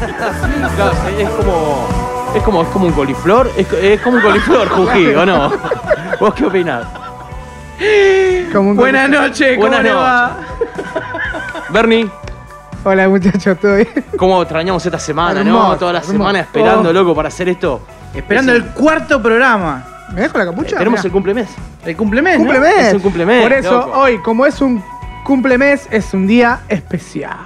Claro, es como. Es como, es como un coliflor. Es, es como un coliflor, Jují, ¿o no? ¿Vos qué opinás? Como un Buenas noches, ¿cómo Buenas le va? Bernie, Hola muchachos, ¿todo bien? ¿cómo extrañamos esta semana, no? Toda la semana esperando, Oh. loco, para hacer esto. Esperando el cuarto programa. ¿Me dejo la capucha? Tenemos Mirá. el cumplemes. El cumplemes, ¿no? Cumple mes. Es un cumplemes, Por eso, loco. hoy, como es un cumplemes, es un día especial.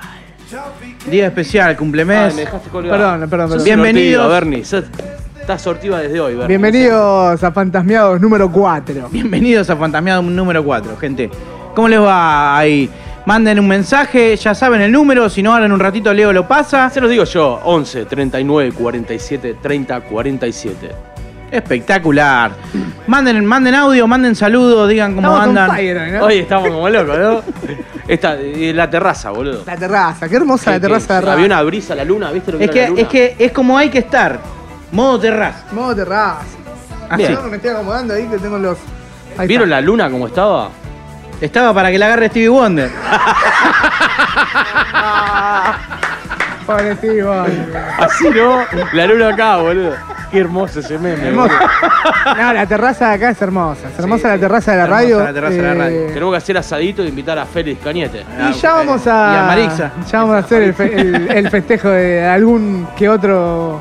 Día especial, Ay, cumplemes. me dejaste colgado. Perdón, perdón, perdón. Bienvenidos. Bernie. Sos- Estás sortiva desde hoy, Bernie. Bienvenidos a Fantasmeados número 4. Bienvenidos a Fantasmeado número 4, gente. ¿Cómo les va ahí? Manden un mensaje, ya saben el número, si no ahora en un ratito Leo lo pasa. Se los digo yo, 11 39 47 30 47. Espectacular. Manden, manden audio, manden saludos, digan cómo Estamos andan. fire hoy, ¿no? Hoy estamos como locos, ¿no? Esta, y la terraza, boludo. La terraza, qué hermosa la terraza de que radio. Había una brisa, la luna, ¿viste lo que Es era la que, luna? es que es como hay que estar. Modo terraza. Modo terraza. Así. Bien. Yo me estoy acomodando ahí que tengo los. Ahí ¿Vieron está. la luna como estaba? Estaba para que la agarre Stevie Wonder. Wonder. Así, ¿no? La luna acá, boludo. Qué hermoso ese meme, Hermoso. No, la terraza de acá es hermosa. Es hermosa Sí, la terraza de la Hermosa radio. la terraza de la radio. Eh, Tenemos que hacer asadito e invitar a Félix Cañete. Y ya vamos a. Y a Marixa. Ya vamos a hacer el, fe- el- el festejo de algún que otro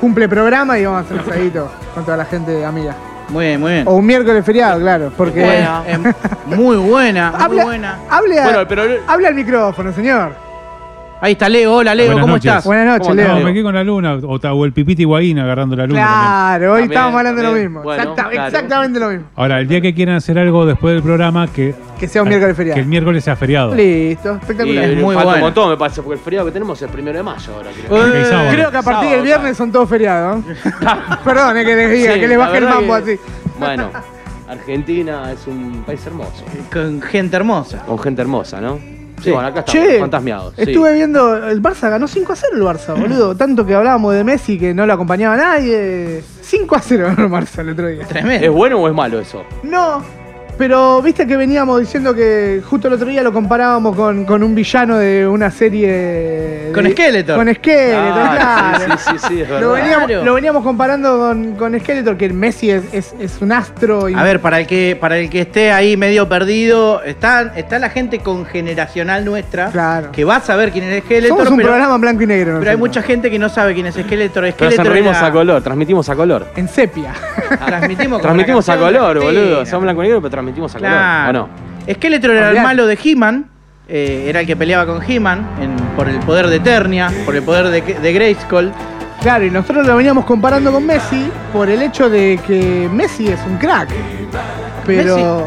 cumple programa y vamos a hacer un asadito con toda la gente amiga. Muy bien, muy bien. O un miércoles feriado, claro. Porque. Buena, eh, muy buena, muy Habla, buena. hable, a- Bueno, pero- habla al micrófono, señor. Ahí está Leo, hola Leo, Buenas ¿cómo noches. estás? Buenas noches, ¿Cómo Leo. No, Leo. me quedé con la luna, o, ta- o el pipiti Higuaín agarrando la luna. también. Claro, hoy También, estábamos hablando de lo también. mismo. Bueno, Exacta- claro. Exactamente lo mismo. Ahora, el día que quieran hacer algo después del programa, que, Que sea un miércoles feriado. que el miércoles sea feriado. Listo, Y espectacular. Es muy falta bueno. un montón, me parece, porque el feriado que tenemos es el primero de mayo ahora, creo. Eh, Ok, sábado. Creo que a partir Sábado, del viernes son todos feriados. Perdón, es que les diga, Sí, que les la baje el verdad mambo que- así. Bueno, Argentina es un país hermoso. Con gente hermosa. Con gente hermosa, ¿no? Sí, Sí. bueno, acá estamos, Che, fantasmeados. sí. estuve viendo, el Barça ganó 5 a 0 el Barça, boludo. Tanto que hablábamos de Messi que no lo acompañaba nadie. 5 a 0 ganó el Barça el otro día. Tremendo. ¿Es bueno o es malo eso? No, pero viste que veníamos diciendo que justo el otro día lo comparábamos con, con un villano de una serie. de- Con Skeletor. Con Skeletor, Ah, claro. sí, sí, sí, sí, es verdad. Lo veníamos, Claro. lo veníamos comparando con, con Skeletor, que Messi es, es, es un astro. y- A ver, para el que para el que esté ahí medio perdido, está, está la gente congeneracional nuestra Claro. que va a saber quién es Skeletor, Somos un pero, programa en blanco y negro. pero hay mucha gente que no sabe quién es Skeletor. Pero Skeletor transmitimos era- a color, transmitimos a color. En sepia. Transmitimos, como Transmitimos la a color, boludo. Somos blanco y negro, pero transmitimos a Claro. color. ¿O no? Skeletor era el malo de He-Man. eh, era el que peleaba con He-Man por el poder de Eternia, por el poder de, de Grayskull. Claro, y nosotros lo veníamos comparando con Messi por el hecho de que Messi es un crack. Pero.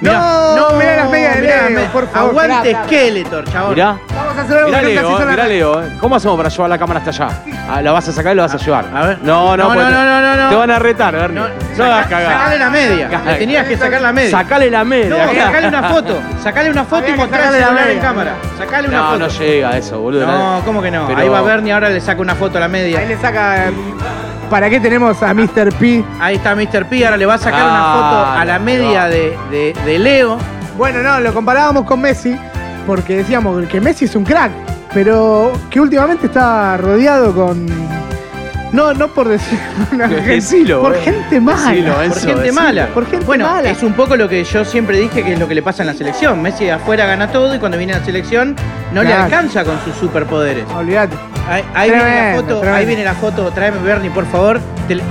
Mirá, no, no, mirá las medias de Leo, por favor. Aguante Skeletor, chabón. Mirá. Vamos a hacer algo Mirá que nunca se Leo, hizo en la- mirá Leo. eh. ¿Cómo hacemos para llevar la cámara hasta allá? Ah, la vas a sacar y la vas a llevar. a ver. No, no, No, no, te- no, no, no. Te van a retar, Bernie. No, No, saca- hagas cagar. Sacale la media. Le tenías que sacar la media. Sacale la media. No, sacale una foto. Sacale una foto Había y que mostrarle sacarle la celular en media. cámara. Sacale una No, foto. no llega a eso, boludo. No, ¿cómo que no? Pero- Ahí va Bernie, ahora le saca una foto a la media. Ahí le saca. ¿Para qué tenemos a Mr. P? Ahí está Mr. P, ahora le va a sacar una Ah, foto a la media no. de, de- de Leo. Bueno, no, lo comparábamos con Messi porque decíamos que Messi es un crack, pero que últimamente está rodeado con. No, no por decir. una gente- Decilo, por eh. gente mala. Decilo, Por gente decilo. mala. Por gente bueno, mala. es un poco lo que yo siempre dije que es lo que le pasa en la selección. Messi de afuera gana todo y cuando viene a la selección no le alcanza con sus superpoderes. Olvídate. Ahí, ahí viene la foto, tremendo. ahí viene la foto. Tráeme Bernie, por favor. Tele-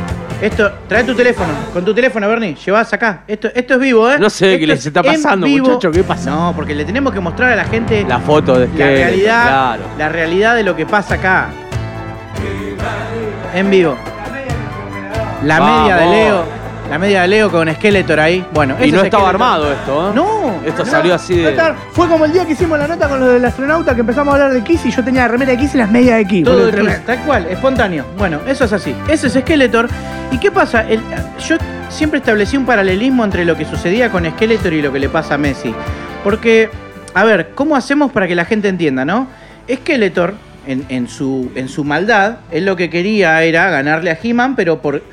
esto, trae tu teléfono. Con tu teléfono, Bernie. Llevás acá. Esto, esto es vivo, ¿eh? No sé Esto qué les es está pasando, vivo. muchacho, ¿qué pasa? No, porque le tenemos que mostrar a la gente La foto de la realidad, Claro. la realidad de lo que pasa acá. En vivo. La Vamos. media de Leo. La media de Leo con Skeletor ahí. Bueno, Y ese no es estaba Skeletor. armado esto, ¿eh? No. Esto No, salió así de. Fue como el día que hicimos la nota con lo del astronauta que empezamos a hablar de Kiss y yo tenía la remera de Kiss y las medias de Kiss. Todo boludo, de tremendo. Kiss, tal cual, espontáneo. Bueno, eso es así. Ese es Skeletor. ¿Y qué pasa? El- yo siempre establecí un paralelismo entre lo que sucedía con Skeletor y lo que le pasa a Messi. Porque, a ver, ¿cómo hacemos para que la gente entienda, no? Skeletor, en, en su, en su maldad, él lo que quería era ganarle a He-Man, pero por.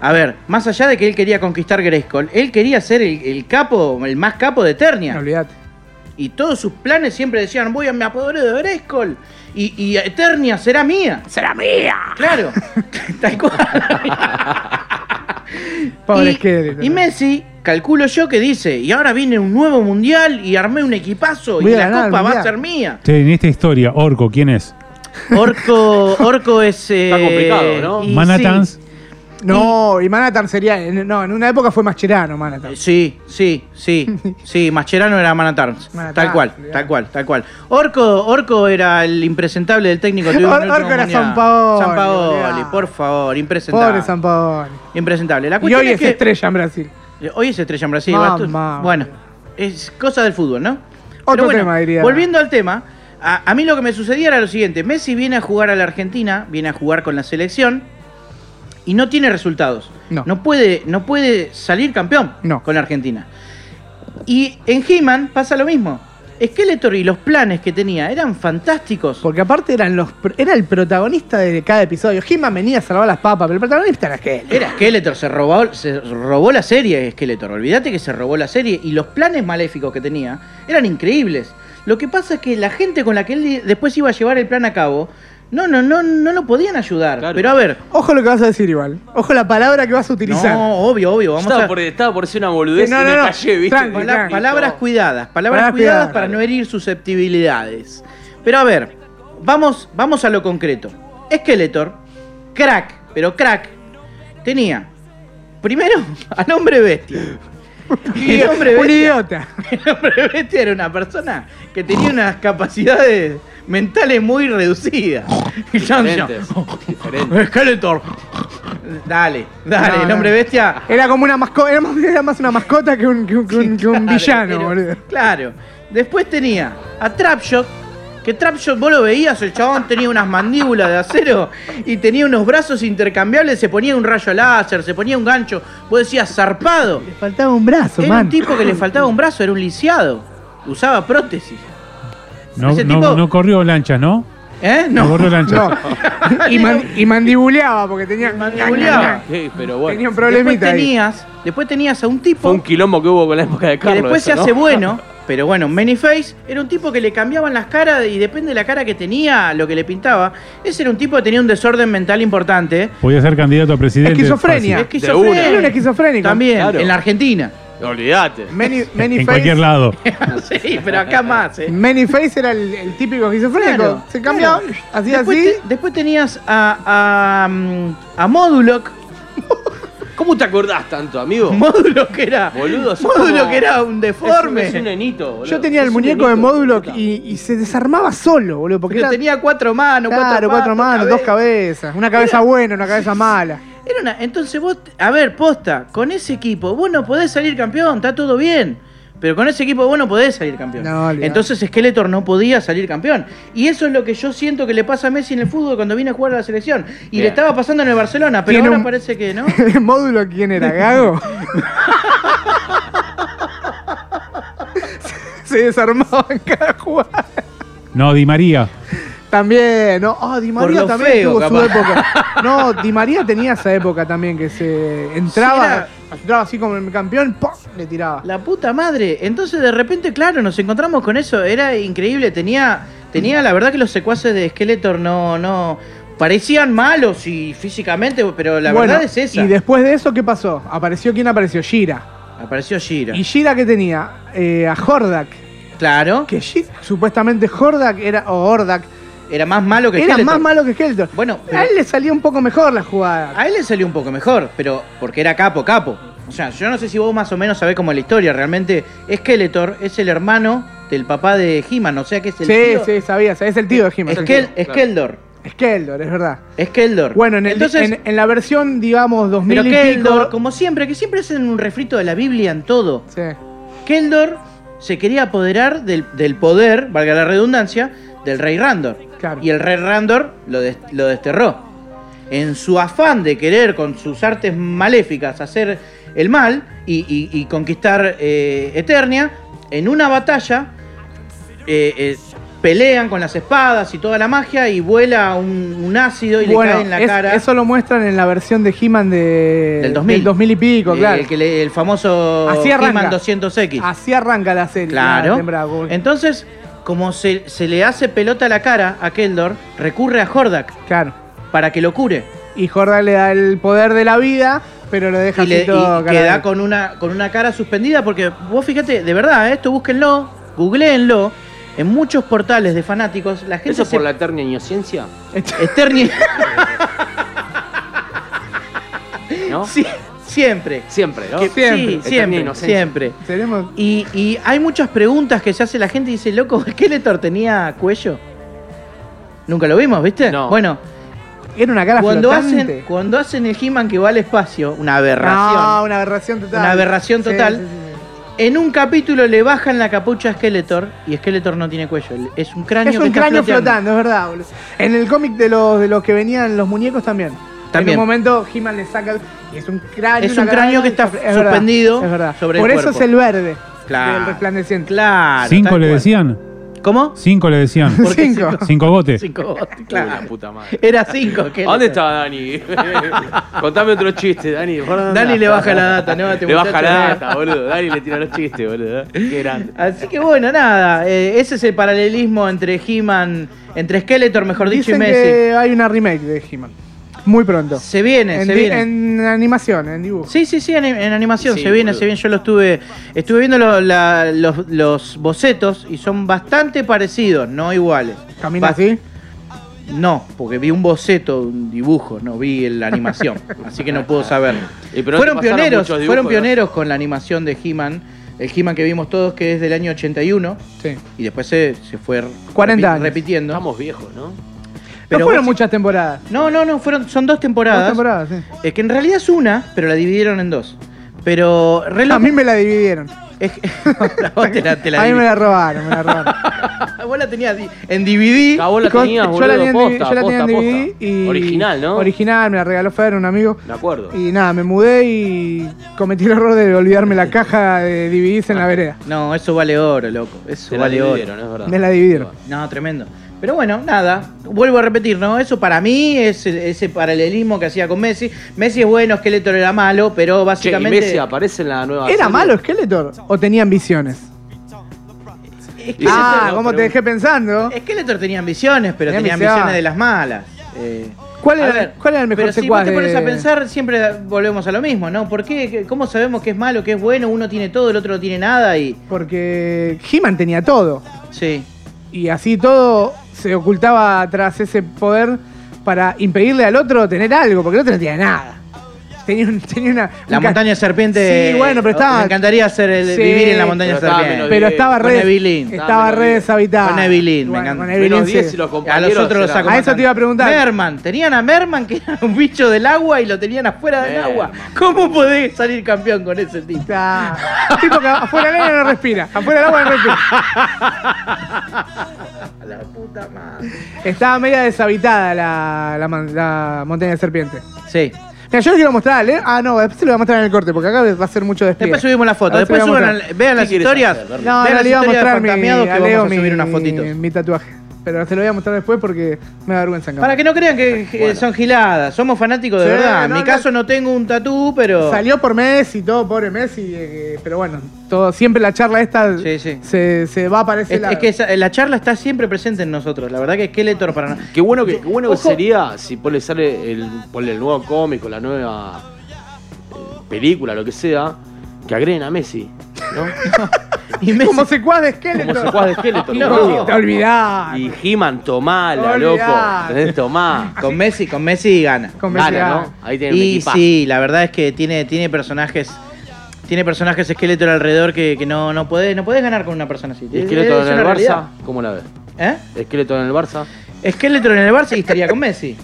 A ver, más allá de que él quería conquistar Grayskull, él quería ser el, el capo, el más capo de Eternia. Olvídate. Y todos sus planes siempre decían, voy a me apoderé de Grayskull. Y, y Eternia será mía. ¡Será mía! Claro. Tal cual. Pobre y, Skeletor. y Messi, calculo yo que dice, y ahora viene un nuevo mundial y armé un equipazo Voy y la ganar copa va a ser mía. Che, en esta historia, Orco, ¿quién es? Orco, Orco es. Está complicado, ¿no? y Manatans. sí. No, y Manhattan sería. No, en una época fue Mascherano, Manhattan. Sí, sí, sí, sí, Mascherano era Manatarns. Manatans, Tal cual, tal cual, tal cual. Orco, Orco era el impresentable del técnico. Or- Orco era Sampaoli, olvidate. por favor, impresentable. Pobre San. Impresentable. La Y cuestión hoy es es que estrella en Brasil. hoy es estrella en Brasil. Mamá. bueno, es cosa del fútbol, ¿no? Otro tema, diría. Volviendo al tema, a, a mí lo que me sucedía era lo siguiente: Messi viene a jugar a la Argentina, viene a jugar con la selección y no tiene resultados. No. puede, no puede salir campeón No. con la Argentina. Y en He-Man pasa lo mismo. Skeletor y los planes que tenía eran fantásticos. Porque aparte eran los, era el protagonista de cada episodio. He-Man venía a salvar las papas, pero el protagonista era aquel. Era Skeletor, se robó, se robó la serie Skeletor. Olvídate que se robó la serie y los planes maléficos que tenía eran increíbles. Lo que pasa es que la gente con la que él después iba a llevar el plan a cabo, no, no, no, no lo podían ayudar. Claro. Pero a ver, Ojo lo que vas a decir igual. Ojo la palabra que vas a utilizar. no, obvio, obvio, vamos estaba, a por, estaba por decir una boludez Sí, no, y me no, no. callé, ¿viste? Tranqui, Pala- tranqui. palabras cuidadas, palabras Palabras cuidadas cuidadas. para no herir susceptibilidades. Pero a ver, vamos, vamos a lo concreto. Skeletor, crack, pero crack, tenía primero al hombre bestia. Y el hombre Un bestia, idiota. el hombre bestia era una persona que tenía unas capacidades mentales muy reducidas. Yo decía, Diferentes. Diferentes. Skeletor. Dale, dale, No, el no. hombre bestia Era como una mascota, era más, era más una mascota que un, que un- que un- que un Claro, villano, pero- boludo. Claro. Después tenía a Trapshot, que Trapshot vos lo veías, el chabón tenía unas mandíbulas de acero y tenía unos brazos intercambiables, se ponía un rayo láser, se ponía un gancho, vos decías zarpado. Le faltaba un brazo, Era man. un tipo que le faltaba un brazo, era un lisiado. Usaba prótesis. No, Ese no, tipo- no corrió lancha, ¿no? ¿Eh? No, No. corrió lancha. No. Y, man- y mandibuleaba porque tenía. Mandibuleaba. Sí, pero bueno. Tenía un Después problemita ahí. tenías, después tenías a un tipo Fue un quilombo que hubo con la época de que Carlos. después se eso, ¿no? hace bueno, pero bueno, Manyface era un tipo que le cambiaban las caras y depende de la cara que tenía, lo que le pintaba. Ese era un tipo que tenía un desorden mental importante. Podía ser candidato a presidente. Esquizofrenia. fácil. Esquizofrénico. Era un esquizofrénico. También, Claro. en la Argentina. Olvídate. Many, many En face, cualquier lado. sí, pero acá más, ¿eh? Many face era el, el típico esquizofrénico. Claro, Se cambiaba, claro. hacía Después, así. te- después tenías a, a, mm, a Moduloc. ¿Cómo te acordás tanto, amigo? Moduloc era. Boludo, Moduloc como- era un deforme. Es un, es un boludo. Yo tenía el muñeco de módulo y, y se desarmaba solo, boludo. Porque Pero era, tenía cuatro manos, claro, cuatro, manos, dos cabezas. Una cabeza buena, una cabeza mala. Era una, entonces vos, a ver, posta, con ese equipo, vos no podés salir campeón, está todo bien. Pero con ese equipo vos no podés salir campeón. No, entonces Skeletor no podía salir campeón. Y eso es lo que yo siento que le pasa a Messi en el fútbol cuando viene a jugar a la selección. Y Bien. le estaba pasando en el Barcelona, pero ahora un- parece que no. ¿El módulo quién era? ¿Gago? se desarmaba en cada jugada. No, Di María. También, ¿no? Oh, Di María también feo, tuvo su época. No, Di María tenía esa época también que se entraba, Sí, era- entraba así como el campeón, ¡pum! le tiraba. La puta madre. Entonces de repente, claro, nos encontramos con eso. Era increíble. Tenía, tenía la verdad que los secuaces de Skeletor no, no. Parecían malos y físicamente, pero la Bueno, verdad es esa. Y después de eso, ¿qué pasó? Apareció, ¿quién apareció? Gira. Apareció Shira. ¿Y Gira qué tenía? Eh, a Hordak. Claro. Que Shi- supuestamente Hordak era, o Hordak, Era más malo que era Skeletor. más malo que Skeletor. Bueno, a él le salía un poco mejor la jugada. A él le salió un poco mejor, pero porque era capo, capo. O sea, yo no sé si vos más o menos sabés cómo es la historia. Realmente, Skeletor es el hermano del papá de He-Man, o sea que es el Sí, tío. sí, sabía, es el tío de He-Man. Skeldor. Skeldor, es verdad. Skeldor. Bueno, en, el- Entonces, en, en la versión, digamos, 2000 pero y Keldor, pico... como siempre, que siempre hacen un refrito de la Biblia en todo. Sí. Keldor se quería apoderar del, del poder, valga la redundancia, del rey Randor. Claro. Y el rey Randor lo, des- lo desterró. En su afán de querer con sus artes maléficas hacer el mal y, y- y conquistar eh, Eternia, en una batalla eh, eh, pelean con las espadas y toda la magia y vuela un, un ácido y le cae en la es- cara. eso lo muestran en la versión de He-Man de, Del 2000. y pico, claro. el, que le- el famoso. He-Man 200X. Así arranca la serie. la Claro. Entonces, como se, se le hace pelota a la cara a Keldor, recurre a Hordak Claro. para que lo cure. Y Jordan le da el poder de la vida, pero lo deja Y, le- así todo y queda con una, con una cara suspendida porque vos fíjate, de verdad, ¿eh? esto búsquenlo, googleenlo. En muchos portales de fanáticos, la gente ¿Eso es se por la eterna inocencia? Eterni- ¿No? Sí, siempre. Siempre, ¿no? Que- Siempre. Sí, siempre. Y, y hay muchas preguntas que se hace la gente y dice, loco, ¿Skeletor tenía cuello? Nunca lo vimos, ¿viste? No. Bueno, Era una cara cuando flotante. hacen, cuando hacen el He-Man que va al espacio, una aberración. No, una aberración total. Una aberración total. sí, sí, sí. En un capítulo le bajan la capucha a Skeletor y Skeletor no tiene cuello. Es un cráneo Es un cráneo flotando, es verdad, boludo. En el cómic de los, de los que venían los muñecos también. También. En un momento He-Man le saca. Y es un cráneo. Es un cráneo que está es verdad, suspendido es verdad. sobre el Por eso cuerpo. es el verde. Claro. Del resplandeciente. Claro. Cinco le decían. ¿Cómo? Cinco le decían. ¿Por qué Cinco. Cinco botes. Cinco votos, Uy, claro. la puta madre. Era cinco. Skeletor. ¿A dónde está Dani? Contame otro chiste, Dani. ¿por dónde Dani le baja la data, ¿no? A este Le baja la data, boludo. Dani le tira los chistes, boludo. Qué grande. Así que bueno, nada. eh, ese es el paralelismo entre He-Man, entre Skeletor, mejor dicho, y Dicen Messi. que hay una remake de He-Man. Muy pronto. Se viene, en, se viene. en animación, en dibujo. Sí, sí, sí, en, en animación, Sí, se viene, boludo. se viene. Yo lo estuve, estuve viendo lo- la- los, los bocetos y son bastante parecidos, no iguales. ¿Camina así? No, porque vi un boceto, un dibujo, no vi la animación, así que no puedo saber. Y pero no fueron pioneros, dibujos, fueron ¿no? pioneros con la animación de He-Man, el He-Man que vimos todos que es del año 81 Sí. y después se, se fue 40 repi- años. repitiendo. Estamos viejos, ¿no? Pero no fueron vos- muchas temporadas. No, no, no, fueron, son dos Dos temporadas. temporadas, sí. Es que en realidad es una, pero la dividieron en dos. Pero re A mí me la dividieron. es que- vos te la, te la a mí me la robaron, me la robaron. Vos la tenías en DVD. Ah, vos la Con- tenías, yo la tenía en posta, yo la tenía en posta, DVD posta. y Original, ¿no? Original, me la regaló Fer, un amigo. Me acuerdo. Y nada, me mudé y cometí el error de olvidarme la caja de DVDs en la vereda. No, eso vale oro, loco. Eso la vale oro. dividieron, es verdad. Me la dividieron. No, tremendo. Pero bueno, nada, vuelvo a repetir, ¿no? Eso para mí es ese paralelismo que hacía con Messi. Messi es bueno, Skeletor era malo, pero Che, y básicamente. Messi aparece en la nueva ¿Era serie? malo Skeletor o tenía ambiciones? Ah, no, ¿cómo te dejé pensando? Skeletor tenía ambiciones, pero Tenía tenía ambiciones. de las malas. Eh, ¿Cuál era- ver, cuál era el mejor Pero si vos te pones a pensar, siempre volvemos a lo mismo, ¿no? ¿Por qué? ¿Qué- ¿Cómo sabemos que es malo, que es bueno? Uno tiene todo, el otro no tiene nada y. Porque He-Man tenía todo. Sí. Y así todo se ocultaba tras ese poder para impedirle al otro tener algo, porque el otro no tenía nada. Tenía, un- tenía una. La un montaña serpiente. Sí, bueno, pero estaba- Me encantaría hacer el- Sí, vivir en la montaña pero serpiente. Pero estaba Con re, Evelyn. estaba re deshabitada. Con Evelyn, me encanta. con Evelyn 10 sí. y los A los otros los saco A eso te iba a preguntar. Merman. Tenían a Merman que era un bicho del agua y lo tenían afuera del Merman. agua. ¿Cómo podés salir campeón con ese tipo? Está- tipo que afuera del aire no respira, afuera del agua no respira. La puta madre. Estaba media deshabitada la, la, man- la montaña de serpiente. Sí. Mira, yo les quiero mostrar, ¿eh? Ah, no, después se lo voy a mostrar en el corte, porque acá va a ser mucho despliegue. Después subimos la foto. Ahora se Después lo voy a suban, al- vean ¿Qué las historias. No, vean no las le iba a historias de mostrar mi, Fantasmiados que a vamos a subir mi- unas fotitos. mi tatuaje. Pero se lo voy a mostrar después porque me da vergüenza en Para que no crean que Bueno. son giladas. Somos fanáticos de Sí, verdad. En mi no. caso no tengo un tatú, pero. Salió por Messi, todo pobre Messi, eh, pero bueno, todo, siempre la charla esta Sí, sí. Se, se va para ese Es, lado. es que esa- la charla está siempre presente en nosotros. La verdad que Skeletor para. Qué bueno que, qué bueno que Ojo. sería si ponle sale el, ponle el nuevo cómico, la nueva eh, película, lo que sea, que agreguen a Messi, ¿no? Y Messi- Como secuaz de Skeletor. Como secuaz de Skeletor, No, te olvidás. Y He-Man, tomala, loco. ¿Entendés? Tomá. Con Messi, con Messi gana. Con Messi Gana, gana. ¿no? Ahí tienen un Y equipazo. sí, la verdad es que tiene, tiene personajes. Tiene personajes Skeletor alrededor que, que no, no podés no podés ganar con una persona así. ¿Y Es- Esqueleto es en el Barça? realidad. ¿Cómo la ves? ¿Eh? Esqueleto en el Barça, Skeletor en el Barça y estaría con Messi.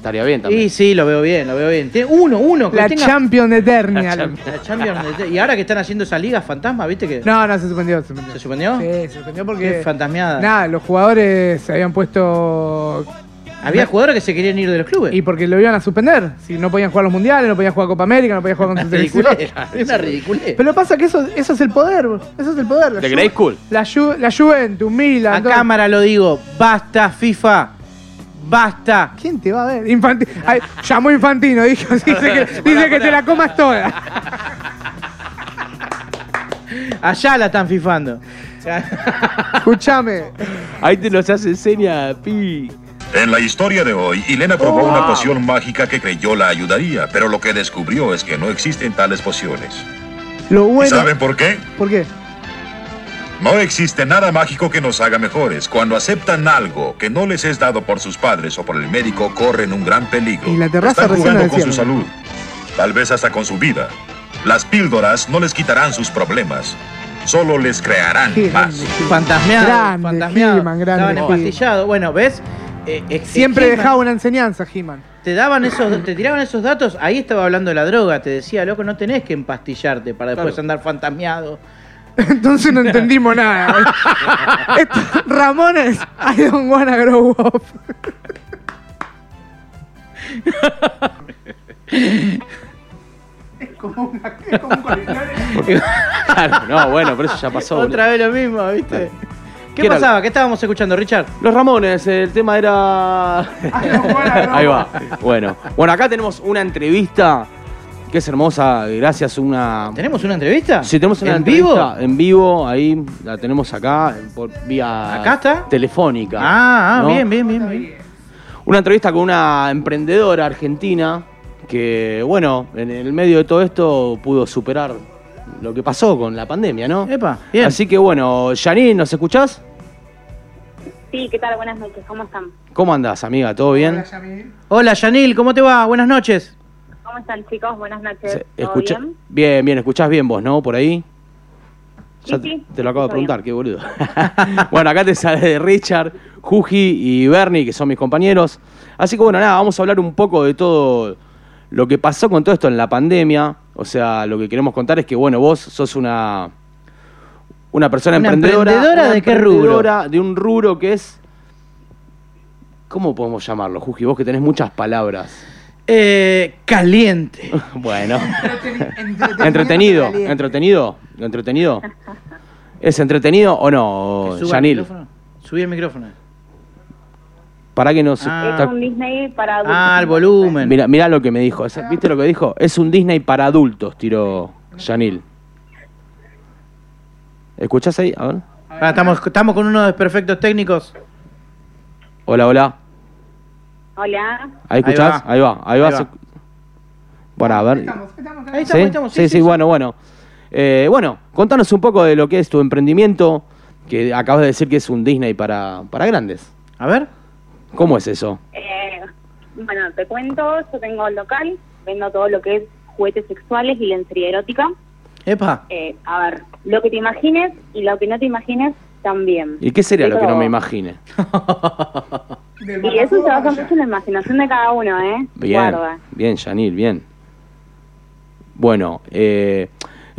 Estaría bien también. Y sí, lo veo bien, lo veo bien. Tiene uno, uno. que La tenga- Champion Eternial. La Champions. La Champions de- Y ahora que están haciendo esa liga fantasma, ¿viste que No, no, se suspendió, se suspendió. se suspendió? Sí, se suspendió Qué porque. fantasmeada. Nada, los jugadores se habían puesto. Había jugadores que se querían ir de los clubes. Y porque lo iban a suspender. Si no podían jugar los mundiales, no podían jugar Copa América, no podían jugar con su selección. ridiculez. Una ridiculez. Pero pasa que eso, eso es el poder, eso es el poder. La Ju- Grey School. La, Ju- la Juventus, Milan. A todo. cámara lo digo, basta FIFA, basta. ¿Quién te va a ver? Infanti- Ay, llamó Infantino, dijo, dice que, dice que te la comas toda. Allá la están fifando. Escúchame. Ahí te nos hace seña, pi. En la historia de hoy, Elena probó una poción mágica que creyó la ayudaría, pero lo que descubrió es que no existen tales pociones. Lo ¿Y bueno. saben por qué? ¿Por qué? No existe nada mágico que nos haga mejores. Cuando aceptan algo que no les es dado por sus padres o por el médico, corren un gran peligro. Y la terraza Están jugando con su salud, tal vez hasta con su vida. Las píldoras no les quitarán sus problemas, solo les crearán más. grande. Fantasmeado, Grande, fantasmeado. He-Man, grande, Estaban. Bueno, ¿ves? Eh, eh, Siempre He-Man, dejaba una enseñanza, He-Man. Te daban esos, te tiraban esos datos, ahí estaba hablando de la droga, te decía, loco, no tenés que empastillarte para después Claro. andar fantasmeado. Entonces no entendimos nada. Esto- Ramones, I don't wanna grow up. es como, una, es como un coleccionario. Claro, no, bueno, pero eso ya pasó. Otra vez lo mismo, ¿viste? ¿Qué ¿Qué era? pasaba? ¿Qué estábamos escuchando, Richard? Los Ramones, el tema era. Ahí va. Bueno, bueno, acá tenemos una entrevista que es hermosa, gracias a una. ¿Tenemos una entrevista? Sí, tenemos una ¿En entrevista vivo? en vivo, ahí la tenemos acá, por vía ¿Acá está? telefónica. Ah, ah, ¿no? bien, bien, bien, bien. Una entrevista con una emprendedora argentina que, bueno, en el medio de todo esto pudo superar lo que pasó con la pandemia, ¿no? Epa, bien. Así que, bueno, Janine, ¿nos escuchás? Sí, ¿qué tal? Buenas noches, ¿cómo están? ¿Cómo andás, amiga? ¿Todo bien? Hola, Yanil, ¿cómo te va? Buenas noches. ¿Cómo están chicos? Buenas noches. Se- ¿Todo escucha- bien? bien, bien, escuchás bien vos, ¿no? Por ahí. Sí, Ya sí, te lo acabo de preguntar, bien. qué boludo. bueno, acá te sale Richard, Juji y Bernie, que son mis compañeros. Así que bueno, nada, vamos a hablar un poco de todo lo que pasó con todo esto en la pandemia. O sea, lo que queremos contar es que, bueno, vos sos una, una persona ¿Una emprendedora. emprendedora una de qué rubro? emprendedora De un rubro que es. ¿Cómo podemos llamarlo, Juji? Vos que tenés muchas palabras. Eh, caliente. bueno. Entretenido, entretenido, entretenido. ¿Es entretenido o no, micrófono. Subí el micrófono. Para que no se. Ah. Es un Disney para adultos. Ah, el volumen. Mira, mira lo que me dijo. ¿Viste lo que dijo? Es un Disney para adultos, tiró Yanil. ¿Escuchás ahí? A ver. Ah, estamos, estamos con unos desperfectos técnicos. Hola, hola. Hola. ¿Ahí escuchás? va. Ahí va, ahí va. Ahí va. Bueno, a ver. Ahí ¿Sí? estamos, ahí estamos. Sí, sí, bueno, bueno. Eh, bueno, contanos un poco de lo que es tu emprendimiento, que acabas de decir que es un Disney para, para grandes. A ver. ¿Cómo es eso? Eh, bueno, te cuento, yo tengo el local, vendo todo lo que es juguetes sexuales y lencería erótica. Epa. Eh, a ver, lo que te imagines y lo que no te imagines también. ¿Y qué sería lo que no me imagine? Y eso se basa mucho en la imaginación de cada uno, ¿eh? Bien, Guarda. bien, Yanil, bien. Bueno, eh,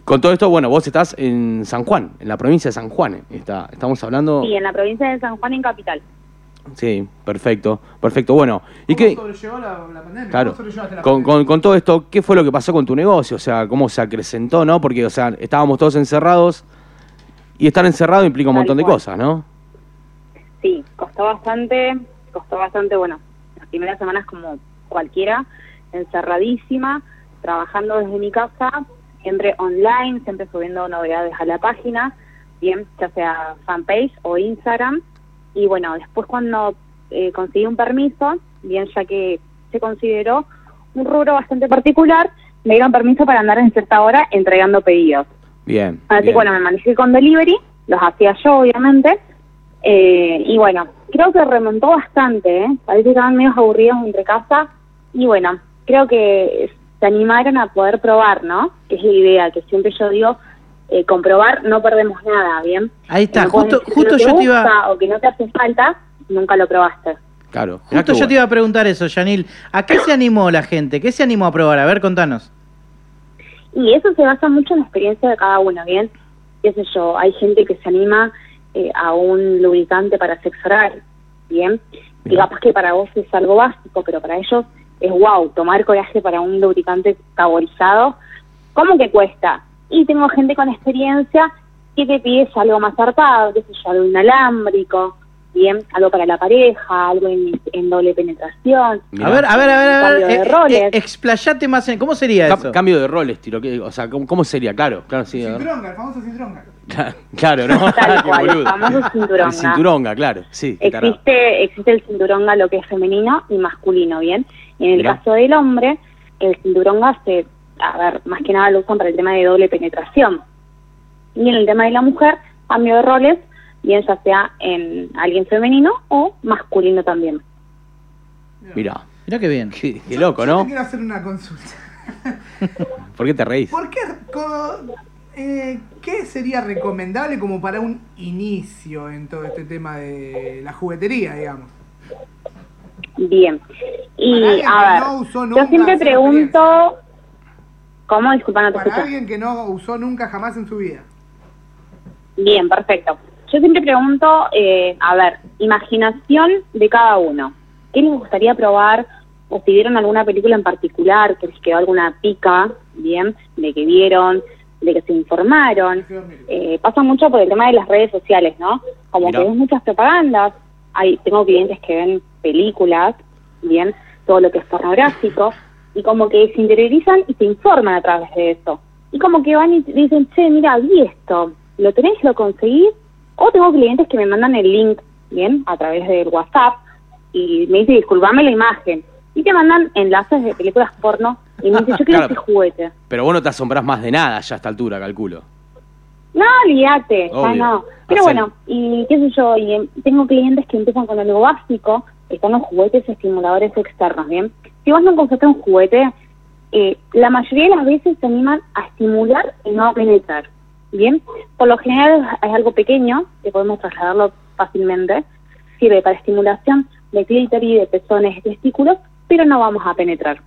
con todo esto, bueno, vos estás en San Juan, en la provincia de San Juan. eh, Está, estamos hablando. Sí, en la provincia de San Juan, en Capital. Sí, perfecto, perfecto. Bueno, ¿y qué? sobrellevó la, la pandemia? Claro, ¿Cómo la con, pandemia? con- con todo esto, ¿qué fue lo que pasó con tu negocio? O sea, ¿cómo se acrecentó, no? Porque, o sea, estábamos todos encerrados y estar encerrado implica un Tal montón de cosas, ¿no? Sí, costó bastante, costó bastante, bueno, las primeras semanas como cualquiera, encerradísima, trabajando desde mi casa, siempre online, siempre subiendo novedades a la página, bien, ya sea fanpage o Instagram. Y bueno, después cuando eh, conseguí un permiso, bien, ya que se consideró un rubro bastante particular, me dieron permiso para andar en cierta hora entregando pedidos. Bien. Así que bueno, me manejé con delivery, los hacía yo obviamente, eh, y bueno, creo que remontó bastante, ¿eh? parece que estaban medio aburridos entre casa, y bueno, creo que se animaron a poder probar, ¿no? Que es la idea, que siempre yo digo, eh, comprobar no perdemos nada, ¿bien? Ahí está, No justo, justo yo te iba. gusta O que no te hace falta, nunca lo probaste. Claro. Justo yo te iba a preguntar eso, Yanil. ¿A qué se animó la gente? ¿Qué se animó a probar? A ver, contanos. Y eso se basa mucho en la experiencia de cada uno, ¿bien? Qué sé yo, hay gente que se anima eh, a un lubricante para sexo oral, ¿bien? Y capaz que para vos es algo básico, pero para ellos es wow, tomar coraje para un lubricante saborizado. ¿Cómo que cuesta? Y tengo gente con experiencia que te pides algo más zarpado, qué sé yo, algo inalámbrico, bien, algo para la pareja, algo en, en doble penetración. Mirá. A ver, a ver, a ver, a ver. Cambio de eh, roles. eh, explayate más en. ¿Cómo sería Cam- eso? cambio de roles, tiro. que- O sea, ¿cómo, cómo sería? Claro, claro, sí. a ver. Cintronga, el famoso Cintronga. Claro, ¿no? Tal Qué cual, el boludo. famoso cinturonga. El cinturonga, claro. Sí, qué tarado. Existe, existe el cinturonga, lo que es femenino y masculino, ¿bien? Y en el Mirá. caso del hombre, el cinturonga se, a ver, más que nada lo usan para el tema de doble penetración. Y en el tema de la mujer, cambio de roles, bien ya sea en alguien femenino o masculino también. Mirá. Mirá qué bien. Qué, qué Yo- loco, yo ¿no? te quiero hacer una consulta. ¿Por qué te reís? ¿Por qué, co- eh, qué sería recomendable como para un inicio en todo este tema de la juguetería, digamos? Bien. Y a que ver, no usó nunca yo siempre pregunto... ¿Cómo? Disculpa, no te Para escucho. alguien que no usó nunca jamás en su vida. Bien, perfecto. Yo siempre pregunto, eh, a ver, imaginación de cada uno. ¿Qué les gustaría probar? O si vieron alguna película en particular, que les quedó alguna pica, bien, de que vieron, de que se informaron. Eh, pasa mucho por el tema de las redes sociales, ¿no? Como Mirá. que ves muchas propagandas. Hay, tengo clientes que ven películas, bien, todo lo que es pornográfico, y como que se interiorizan y se informan a través de eso. Y como que van y dicen, che, mira, vi esto, ¿lo tenés, lo conseguís? O tengo clientes que me mandan el link, bien, a través del WhatsApp, y me dicen, disculpame la imagen. Y te mandan enlaces de películas porno, y me dicen, yo quiero Claro. este juguete. Pero vos no te asombrás más de nada ya a esta altura, calculo. No, olvídate, ya no. Pero Hacen- bueno, y qué sé yo, y em, tengo clientes que empiezan con algo básico, están los juguetes estimuladores externos, ¿bien? Si vos no compraste un juguete, eh, la mayoría de las veces se animan a estimular y no a penetrar, ¿bien? Por lo general es algo pequeño, que podemos trasladarlo fácilmente, sirve para estimulación de clítoris, de pezones, de testículos, pero no vamos a penetrar,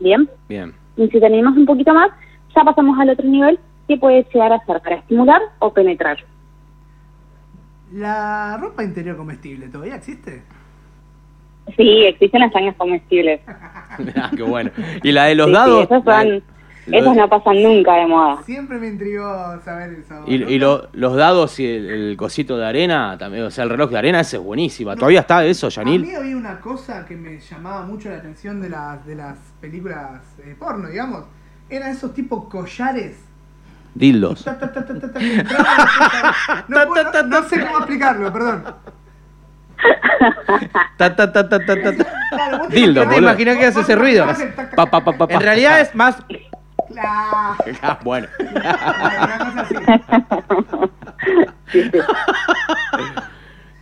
¿bien? Bien. Y si te animas un poquito más, ya pasamos al otro nivel, que puede llegar a ser para estimular o penetrar. ¿La ropa interior comestible todavía existe? Sí, existen las cañas comestibles. Ah, qué bueno. ¿Y la de los Sí, sí, dados? esas, La- son, esas no pasan nunca de moda. Siempre me intrigó saber eso. Y, y lo- los dados y el, el cosito de arena, también, o sea, el reloj de arena, ese es buenísima. ¿Todavía está eso, A Yanil? mí había una cosa que me llamaba mucho la atención de las, de las películas eh, porno, digamos. Eran esos tipos collares. Dildos. No, no sé cómo explicarlo, perdón. Ta, ta, ta, ta, ta, ta, ta. Claro, vos te Dildo, imaginás- boludo. Imaginá que hace ese ruido. En realidad es más. Claro. Ah, bueno. Una cosa así. Sí.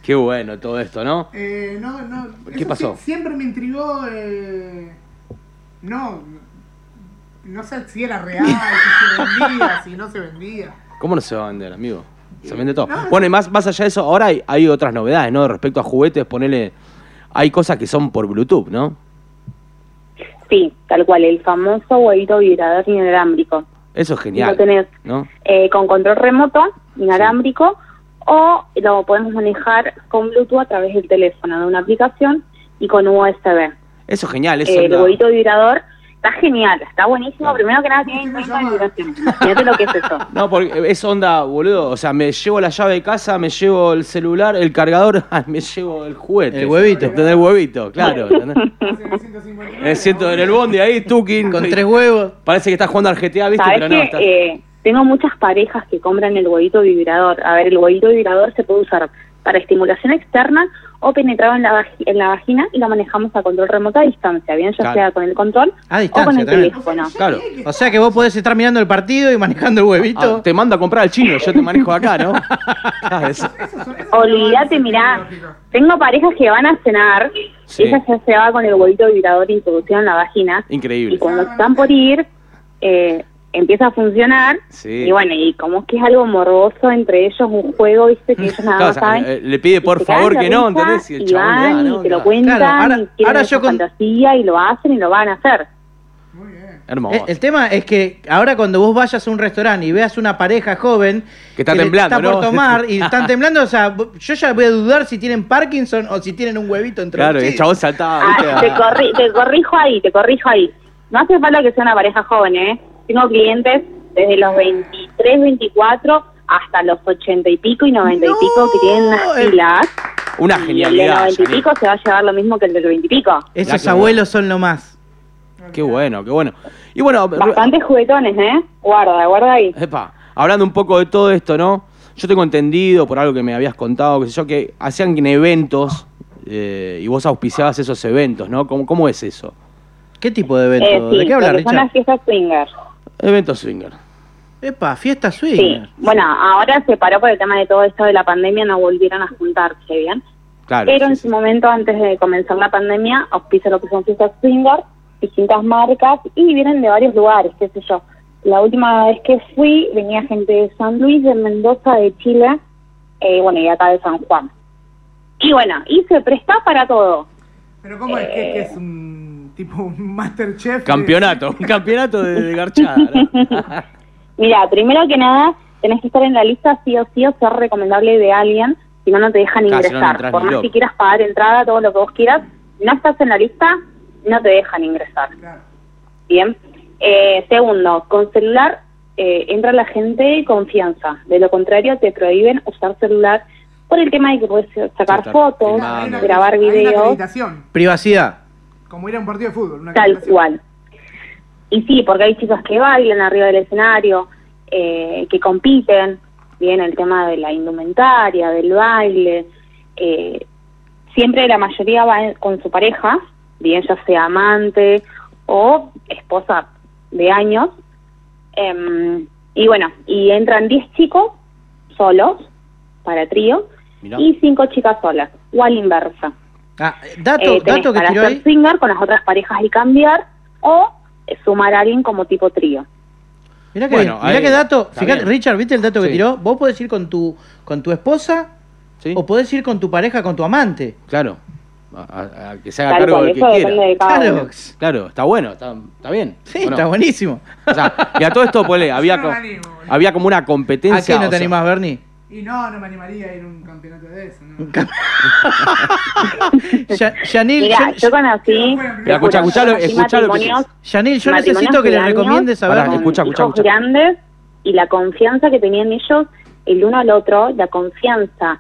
Qué bueno todo esto, ¿no? Eh, no, no. ¿Qué pasó? sí- siempre me intrigó. Eh, no. No sé si era real, si se vendía, si no se vendía. ¿Cómo no se va a vender, amigo? Se vende todo. Bueno, y más, más allá de eso, ahora hay, hay otras novedades, ¿no? Respecto a juguetes, ponele. Hay cosas que son por Bluetooth, ¿no? Sí, tal cual, el famoso huevito vibrador inalámbrico. Eso es genial. Lo tenés ¿No? eh, con control remoto, inalámbrico, o lo podemos manejar con Bluetooth a través del teléfono, de una aplicación y con USB. Eso es genial. Eso Eh, el huevito vibrador está genial, está buenísimo. Claro. Primero que nada tiene ¿Cómo se sistema de llama? vibración. Fíjate lo que es eso. No, porque es onda, boludo. O sea, me llevo la llave de casa, me llevo el celular, el cargador, me llevo el juguete. El huevito. ¿Entendés? El huevito, claro. ¿entendés? Hace 159, Me siento en el bondi ahí, tuking. Con tres huevos. Parece que estás jugando al GTA, ¿viste? Sabes Pero no, que estás- eh, tengo muchas parejas que compran el huevito vibrador. A ver, el huevito vibrador se puede usar para estimulación externa o penetrado en la, vagi- en la vagina y lo manejamos a control remoto a distancia, bien ya Claro. sea con el control A o con el también. teléfono. Claro. O sea que vos podés estar mirando el partido y manejando el huevito. Ah, te mando a comprar al chino, yo te manejo acá, ¿no? Eso- Olvídate, mirá, tengo parejas que van a cenar, Sí. ella ya se va con el huevito vibrador introducido en la vagina y Increíble. cuando están por ir, eh, empieza a funcionar Sí. y bueno, y como es que es algo morboso entre ellos, un juego, viste, que ellos nada Claro, más o sea, saben. eh, le pide por favor que no, ¿entendés? Y el y da, van ¿no? y te lo Claro. cuentan Claro, ahora- y quieren ahora yo con- fantasía y lo hacen y lo van a hacer. Muy bien. Hermoso. El, el tema es que ahora cuando vos vayas a un restaurante y veas una pareja joven Que está le temblando, está por ¿no? tomar y están temblando, o sea, yo ya voy a dudar si tienen Parkinson o si tienen un huevito entre Claro, y el chabón saltaba, Ah, te, corri- te corrijo ahí, te corrijo ahí. No hace falta que sea una pareja joven, ¿eh? Tengo clientes desde los 23, 24 hasta los 80 y pico y 90 y pico que tienen unas eh. pilas. Una Y el de genialidad. 90 y pico se va a llevar lo mismo que el del 20 y pico. Esos abuelos son lo más. Qué bueno, qué bueno. Y bueno, Ru- Bastante juguetones, ¿eh? Guarda, guarda ahí. Epa, hablando un poco de todo esto, ¿no? Yo tengo entendido, por algo que me habías contado, que sé yo, que hacían eventos eh, y vos auspiciabas esos eventos, ¿no? ¿Cómo, cómo es eso? ¿Qué tipo de evento? Eh, sí, ¿De qué habla lo que son Richard? las fiestas swinger. Eventos swinger. Epa, fiesta Sí, swing. bueno, ahora se paró por el tema de todo esto de la pandemia, no volvieron a juntarse, ¿bien? Claro. Pero sí, en sí. su momento, antes de comenzar la pandemia, auspicia lo que son fiestas swinger, distintas marcas, y vienen de varios lugares, qué sé yo. La última vez que fui, venía gente de San Luis, de Mendoza, de Chile, eh, bueno, y acá de San Juan. Y bueno, y se presta para todo. Pero ¿cómo es que, que es un tipo un Masterchef? de- Campeonato, un campeonato de, de garchada. ¿no? Mira, primero que nada, tenés que estar en la lista sí o sí o ser recomendable de alguien, si no, no te dejan no, no ingresar. Por más que quieras pagar entrada, todo lo que vos quieras, no estás en la lista, no te dejan ingresar. Claro. Bien. Eh, segundo, con celular eh, entra la gente de confianza. De lo contrario, te prohíben usar celular por el tema de que puedes sacar fotos, grabar videos. Privacidad. Como ir a un partido de fútbol. Una Tal cual. Y sí, porque hay chicos que bailan arriba del escenario, eh, que compiten, bien el tema de la indumentaria, del baile. eh, siempre la mayoría va con su pareja, bien ya sea amante o esposa de años. Em, y bueno, y entran 10 chicos solos para trío Mirá. y 5 chicas solas, o a la inversa. Ah, dato, Eh, dato que para tiró hacer ahí. swinger con las otras parejas y cambiar o eh, sumar a alguien como tipo trío. Mirá que, Bueno, mirá ahí qué dato. Fíjate. Richard, ¿viste el dato que Sí. tiró? Vos podés ir con tu, con tu esposa ¿Sí? o podés ir con tu pareja, con tu amante. Claro. A, a- a que se haga Tal cargo cual, del que eso depende quiera. de cada Claro. uno. Claro, está bueno, está, está bien. Sí, está buenísimo. O sea, y a todo esto, ponele, había, no co- había como una ¿A competencia. qué no te sea, animás, Bernie? Y no, no me animaría a ir a un campeonato de eso. ¿no? Ya- Yanil, Mira, yo- yo conocí... Mira, escuchá, escuchá lo- conocí escuchá lo que matrimonios- Yanil, yo necesito que le recomiendes Bernie. escucha, escucha, escucha. grandes y la confianza que tenían ellos el uno al otro, la confianza,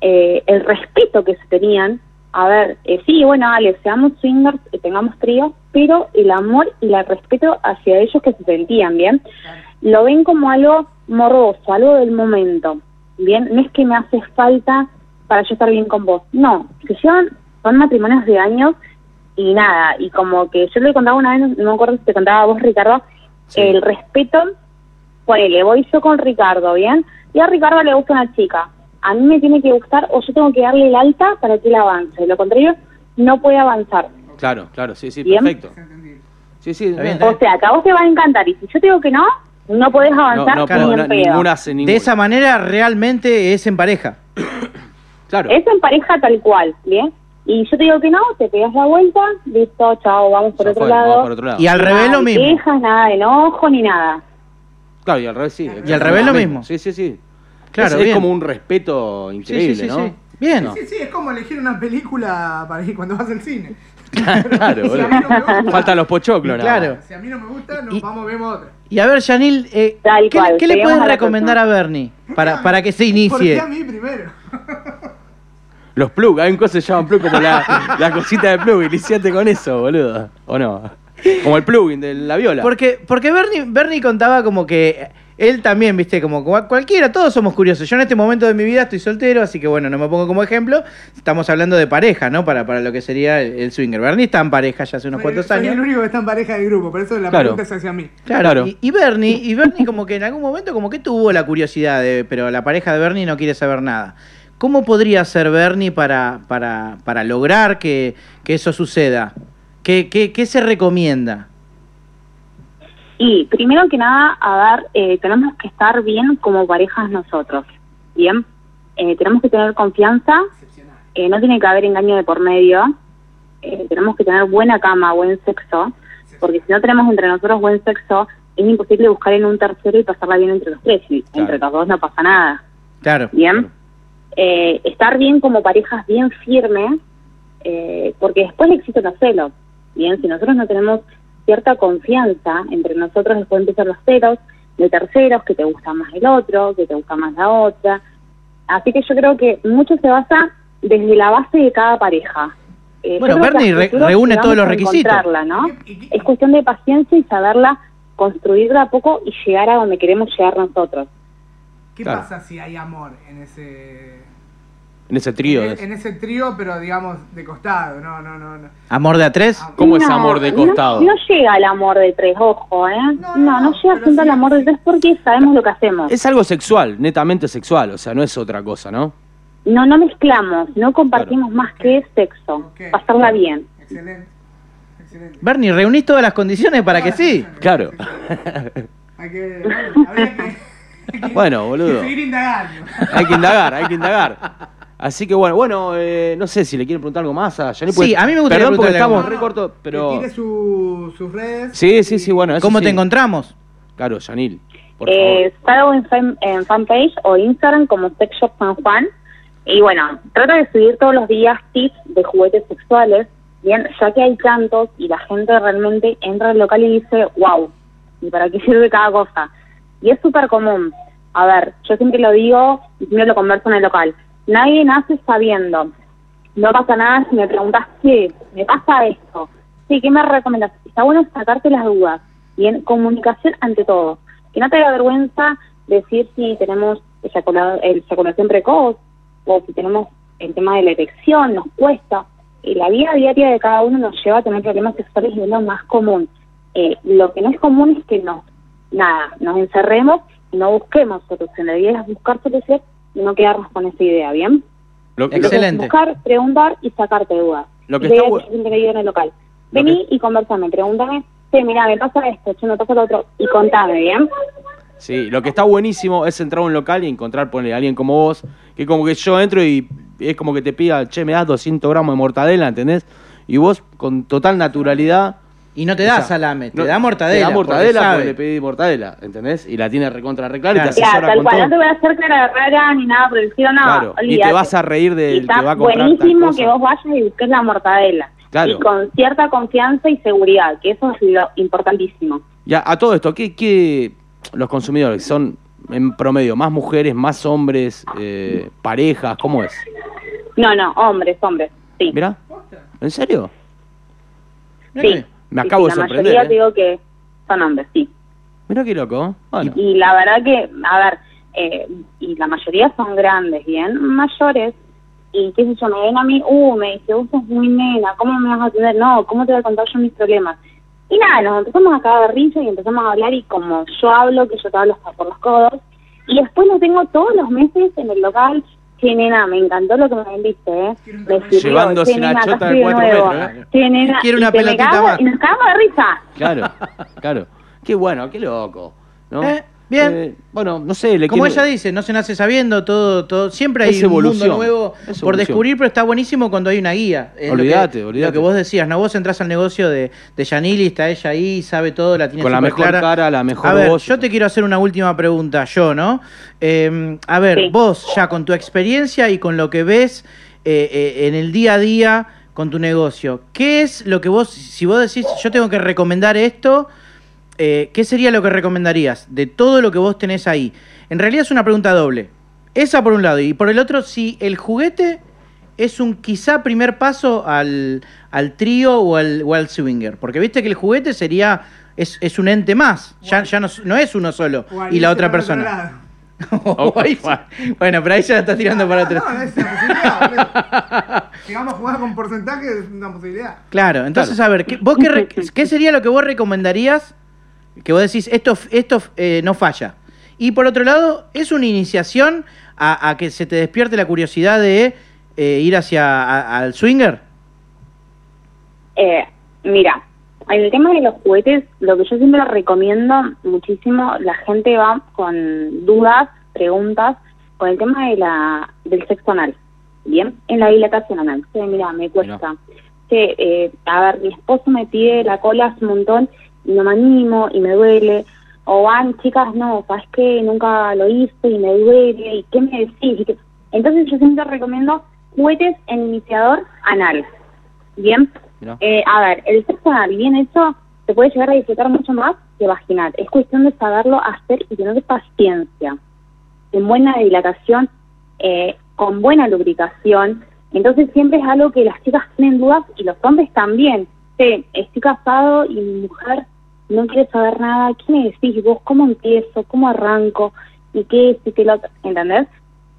eh, el respeto que se tenían. A ver, eh, sí, bueno, Ale, seamos swingers, eh, tengamos tríos, pero el amor y el respeto hacia ellos que se sentían, ¿bien? Lo ven como algo morboso, algo del momento, ¿bien? No es que me hace falta para yo estar bien con vos. No, se llevan, son matrimonios de años y nada, y como que yo le contaba una vez, no me acuerdo si te contaba a vos, Ricardo, Sí. el respeto, ponele, voy yo con Ricardo, ¿bien? Y a Ricardo le gusta una chica. A mí me tiene que gustar o yo tengo que darle el alta para que él avance. Lo contrario, no puede avanzar. Claro, claro, sí, sí, Bien. perfecto. Sí, sí, bien, O sea, que a vos te va a encantar. Y si yo te digo que no, no podés avanzar no no, pedo. ninguna hace ninguna. De esa manera realmente es en pareja. Claro. Es en pareja tal cual, ¿bien? Y yo te digo que no, te pegas la vuelta, listo, chao, vamos por otro fue, lado. vamos por otro lado. Y al Nada revés lo mismo. quejas, nada de enojo ni nada. Claro, y al revés sí. Y al revés lo mismo. Sí, sí, sí. Claro, es, es bien. como un respeto increíble, sí, sí, ¿no? sí. Bien. No. Sí, sí, es como elegir una película para ir cuando vas al cine. Claro, Si boludo. a mí no me gusta, Faltan los pochoclos, nada Claro. Si a mí no me gusta, nos Y- vamos, vemos otra. Y a ver, Yanil, eh, Tal ¿qué, cual, qué le puedes recomendar a Bernie para, para que se ¿Por qué inicie? a mí primero? Los plug, hay un cosa que se llama plug como la, la cosita de plug, iniciate con eso, boludo. ¿O no? Como el plugin de la viola. Porque, porque Bernie, Bernie contaba como que él también, viste, como cual- cualquiera, todos somos curiosos. Yo en este momento de mi vida estoy soltero, así que bueno, no me pongo como ejemplo. Estamos hablando de pareja, ¿no? Para, para lo que sería el, el swinger. Bernie está en pareja ya hace unos Soy- cuantos soy años. el único que está en pareja del grupo, por eso la Claro. pregunta es hacia mí. Claro, Claro. Y, y Bernie, y Bernie como que en algún momento como que tuvo la curiosidad, de, pero la pareja de Bernie no quiere saber nada. ¿Cómo podría ser Bernie para, para, para lograr que, que eso suceda? ¿Qué, qué, qué se recomienda? Y primero que nada, a ver, eh, tenemos que estar bien como parejas nosotros, ¿bien? Eh, tenemos que tener confianza, eh, no tiene que haber engaño de por medio, eh, tenemos que tener buena cama, buen sexo, porque si no tenemos entre nosotros buen sexo, es imposible buscar en un tercero y pasarla bien entre los tres, y Claro. entre los dos no pasa nada, Claro. ¿bien? Eh, estar bien como parejas bien firmes, eh, porque después existen los celos, ¿bien? Si nosotros no tenemos cierta confianza entre nosotros, después empiezan los celos de terceros, que te gusta más el otro, que te gusta más la otra. Así que yo creo que mucho se basa desde la base de cada pareja. Eh, Bueno, Bernie re- reúne todos los requisitos. encontrarla, ¿no? ¿Y qué- Es cuestión de paciencia y saberla construir de a poco y llegar a donde queremos llegar nosotros. ¿Qué Claro. pasa si hay amor en ese En ese trío. en, es- en ese trío, pero digamos de costado? No, no, no, no. Amor de a tres. Ah, ¿Cómo es amor de costado? No, llega al amor de tres, ojo, ¿eh? No, No, no, no, llega siendo sí- al amor de tres porque sabemos lo que hacemos. Es algo sexual, netamente sexual, o sea, no es otra cosa, ¿no? No, no mezclamos, no compartimos más que sexo, Ok. pasarla bien. Excelente. Excelente. Bernie, reunís todas las condiciones para que sí. Claro. Hay que. Bueno, habría que. hay que- Bueno, boludo. que seguir indagando. Hay que indagar, hay que indagar. Así que bueno, bueno, eh, no sé si le quieren preguntar algo más a Yanni. Sí, a mí me gustaría Perdón porque preguntarle algo estamos más. re cortos, Que pero... tire su- sus redes. Sí, sí, sí, bueno, eso ¿Cómo sí. te encontramos? Claro, Yanil, por Eh, salgo en, fan- en fanpage o Instagram como Sex Shop San Juan. Y bueno, trato de subir todos los días tips de juguetes sexuales, bien, ya que hay tantos y la gente realmente entra al local y dice, wow, ¿y para qué sirve cada cosa? Y es súper común. A ver, yo siempre lo digo y siempre lo converso en el local. Nadie nace sabiendo. No pasa nada si me preguntas, ¿qué? ¿Me pasa esto? Sí, ¿qué me recomiendas? Está bueno sacarte las dudas. Bien, comunicación ante todo. Que no te dé vergüenza decir si tenemos eyacula- eyaculación precoz o si tenemos el tema de la erección, nos cuesta. Eh, la vida diaria de cada uno nos lleva a tener problemas sexuales y es lo más común. Eh, lo que no es común es que nos, nada, nos encerremos y no busquemos solución. La idea es buscar solución y no quedarnos con esa idea, ¿bien? Lo, lo- Excelente. Buscar, preguntar y sacarte dudas. Lo que está en el local. Lo Vení y conversame, pregúntame, sí, mira, me pasa esto, yo me pasa lo otro, y contame, ¿bien? Sí, lo que está buenísimo es entrar a un local y encontrar, ponle, a alguien como vos, que como que yo entro y es como que te pida, che, me das 200 gramos de mortadela, ¿entendés? Y vos, con total naturalidad... Y no te da o sea, salame, te no- da mortadela. Te da porque mortadela porque, le pedí mortadela, ¿entendés? Y la tiene recontra reclara y Claro. te Ya, asesora tal con cual, todo. no te voy a hacer cara de rara ni nada por el estilo, no, Claro, y te vas a reír Y del está que va a comprar tal buenísimo que vos vayas y busques la mortadela. Claro. Y con cierta confianza y seguridad, que eso es lo importantísimo. Ya, a todo esto, ¿qué, qué los consumidores son en promedio más mujeres, más hombres, eh, parejas? ¿Cómo es? No, no, hombres, hombres, sí. Mirá, ¿en serio? Mirá sí. Me acabo de La sorprender. mayoría ¿eh? digo que son hombres, sí. Mirá qué loco. Bueno, Y la verdad que, a ver, eh, y la mayoría son grandes, bien mayores, y qué sé yo, me ven a mí, uh, me dice, vos sos muy nena, ¿cómo me vas a atender? No, ¿cómo te voy a contar yo mis problemas? Y nada, nos empezamos a cagar risa y empezamos a hablar y como yo hablo, que yo te hablo hasta por los codos, y después lo tengo todos los meses en el local, che nena, me encantó lo que me vendiste, ¿eh? Me sirvió, Llevándose che, una nena, chota de cuatro nuevo. metros, ¿eh? Che, nena, Quiero y una me pelotita cago- más. Y nos cagamos de risa. claro, claro. Qué bueno, qué loco. ¿no? Eh, bien. Eh, bueno, no sé, le Como quiero- ella dice, no se nace sabiendo, todo, todo, siempre hay Es un evolución, mundo nuevo por descubrir, pero está buenísimo cuando hay una guía. Es lo que- Olvídate, olvídate. Lo que vos decías, ¿no? Vos entras al negocio de, de Yanili, está ella ahí, sabe todo, la tiene Con la mejor clara. cara, la mejor A ver, voz. yo te quiero hacer una última pregunta, yo, ¿no? Eh, a ver, Sí. vos ya con tu experiencia y con lo que ves eh, eh, en el día a día con tu negocio, ¿qué es lo que vos, si vos decís, yo tengo que recomendar esto, eh, ¿qué sería lo que recomendarías de todo lo que vos tenés ahí? En realidad es una pregunta doble. Esa por un lado. Y por el otro, si el juguete es un quizá primer paso al, al trío o al, o al swinger. Porque viste que el juguete sería. Es, es un ente más. Ya, ya no, no es uno solo. Y la otra persona. lado. O ahí sí. bueno, pero ahí ya la estás tirando para No, otro. no, es una. Si vamos a jugar con porcentaje, es una posibilidad. Claro, entonces a ver, ¿qué, vos qué, re- qué sería lo que vos recomendarías? Que vos decís, esto, esto eh, no falla. Y por otro lado, es una iniciación a, a que se te despierte la curiosidad de eh, ir hacia a- al swinger. Eh, mira, en el tema de los juguetes, lo que yo siempre recomiendo muchísimo, la gente va con dudas, preguntas, con el tema de la del sexo anal, ¿bien? En la dilatación anal. Sí, mira, me cuesta. Sí, eh, a ver, mi esposo me pide la cola hace un montón no me animo y me duele. O van, chicas, no, sabes que nunca lo hice y me duele, ¿y qué me decís? Y que- Entonces yo siempre recomiendo juguetes en iniciador anal, ¿bien? Eh, a ver, el sexo anal bien hecho se puede llegar a disfrutar mucho más que vaginal. Es cuestión de saberlo hacer y tener paciencia. En buena dilatación, eh, con buena lubricación, Entonces siempre es algo que las chicas tienen dudas y los hombres también. Sí, estoy casado y mi mujer no quiere saber nada. ¿Qué me decís vos? ¿Cómo empiezo? ¿Cómo arranco? ¿Y qué es? ¿Y qué lo otro? ¿Entendés?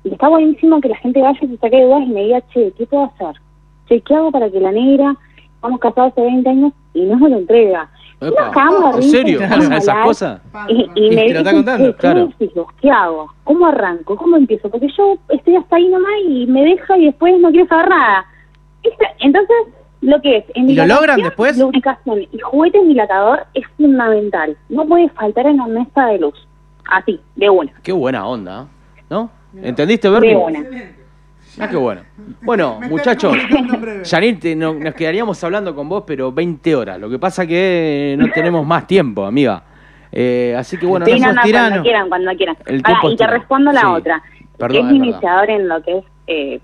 Y está buenísimo que la gente vaya y se saque de dudas y me diga, che, ¿qué puedo hacer? Che, ¿qué hago para que la negra, estamos casados hace 20 años y no me lo entrega? Nos Epa, de ¿En serio? ¿Esas hablar. cosas? Y, y Y me te dicen, contando, "Che, ¿qué claro. me decís vos? ¿Qué hago? ¿Cómo arranco? ¿Cómo empiezo? Porque yo estoy hasta ahí nomás y me deja y después no quiero saber nada. Entonces, lo que es en ¿Y lo logran después? Lubricación y juguetes dilatador es fundamental. No puede faltar en la mesa de luz. Así, de una. Qué buena onda, ¿no? ¿Entendiste, Bernie? De una. Ah, qué bueno. Bueno, muchachos. Janine, nos quedaríamos hablando con vos, pero 20 horas. Lo que pasa que no tenemos más tiempo, amiga. Eh, así que bueno, Sí, no no, sos no, tirano. cuando quieran, cuando quieran. El es y te respondo la Sí. otra. Perdón, es es verdad. iniciador en lo que es, eh,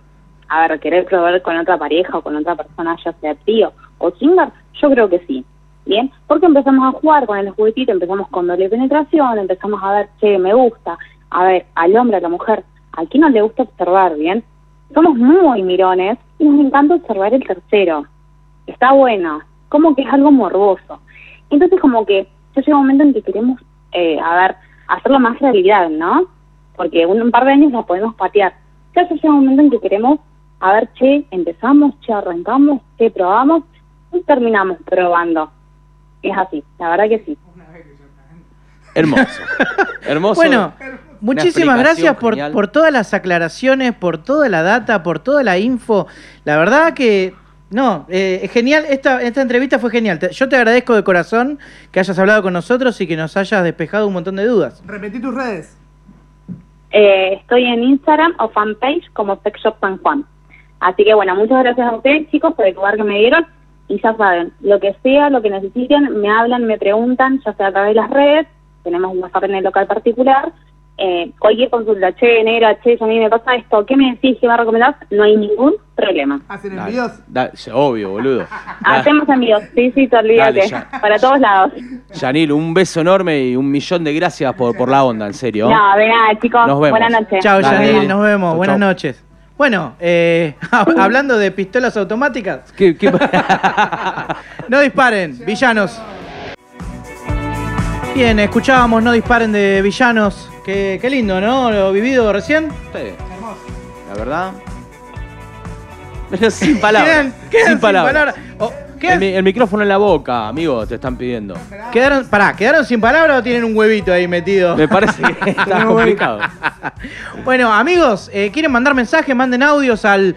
a ver, querer probar con otra pareja o con otra persona, ya sea tío o swinger, yo creo que sí. Bien, porque empezamos a jugar con el juguetito, empezamos con doble penetración, empezamos a ver, che, me gusta, a ver, al hombre, a la mujer, ¿a quién no le gusta observar, bien? Somos muy mirones y nos encanta observar el tercero. Está bueno, como que es algo morboso. Entonces como que ya llega un momento en que queremos, eh, a ver, hacerlo más realidad, ¿no? Porque un, un par de años la podemos patear. Ya llega un momento en que queremos, a ver, che, empezamos, che, arrancamos, che, probamos y terminamos probando. Es así, la verdad que sí. hermoso. Hermoso. Bueno, muchísimas gracias por, por todas las aclaraciones, por toda la data, por toda la info. La verdad que, no, eh, es genial. Esta, esta entrevista fue genial. Te- Yo te agradezco de corazón que hayas hablado con nosotros y que nos hayas despejado un montón de dudas. Repetí tus redes. Eh, estoy en Instagram o fanpage como Sex Shop San Juan. Así que bueno, muchas gracias a ustedes chicos por el lugar que me dieron. Y ya saben, lo que sea, lo que necesiten, me hablan, me preguntan, ya sea a través de las redes, tenemos un WhatsApp en el local particular, eh, cualquier consulta, che, negra, che, a mí me pasa esto, ¿qué me decís, qué me recomendás? No hay ningún problema. Hacen envíos. da- obvio, boludo. Hacemos envíos, sí, sí, te olvídate, Dale, para todos lados. Yanil, un beso enorme y un millón de gracias por, por la onda, en serio. No, de nada, chicos, Nos vemos. buenas noches. Chao. Yanil, nos vemos. Chau, Buenas chau. noches. Bueno, eh, hablando de pistolas automáticas, ¿Qué- qué- no disparen, villanos. Bien, escuchábamos No disparen de villanos. Qué, qué lindo, ¿no? Lo vivido recién. Sí. La verdad. Pero sin palabras. Quedan, quedan sin palabras. Oh, ¿qué- El, mi- el micrófono en la boca, amigo, te están pidiendo. quedaron, pará, ¿quedaron sin palabras o tienen un huevito ahí metido? Me parece que está complicado. Bueno, amigos, eh, quieren mandar mensajes, manden audios al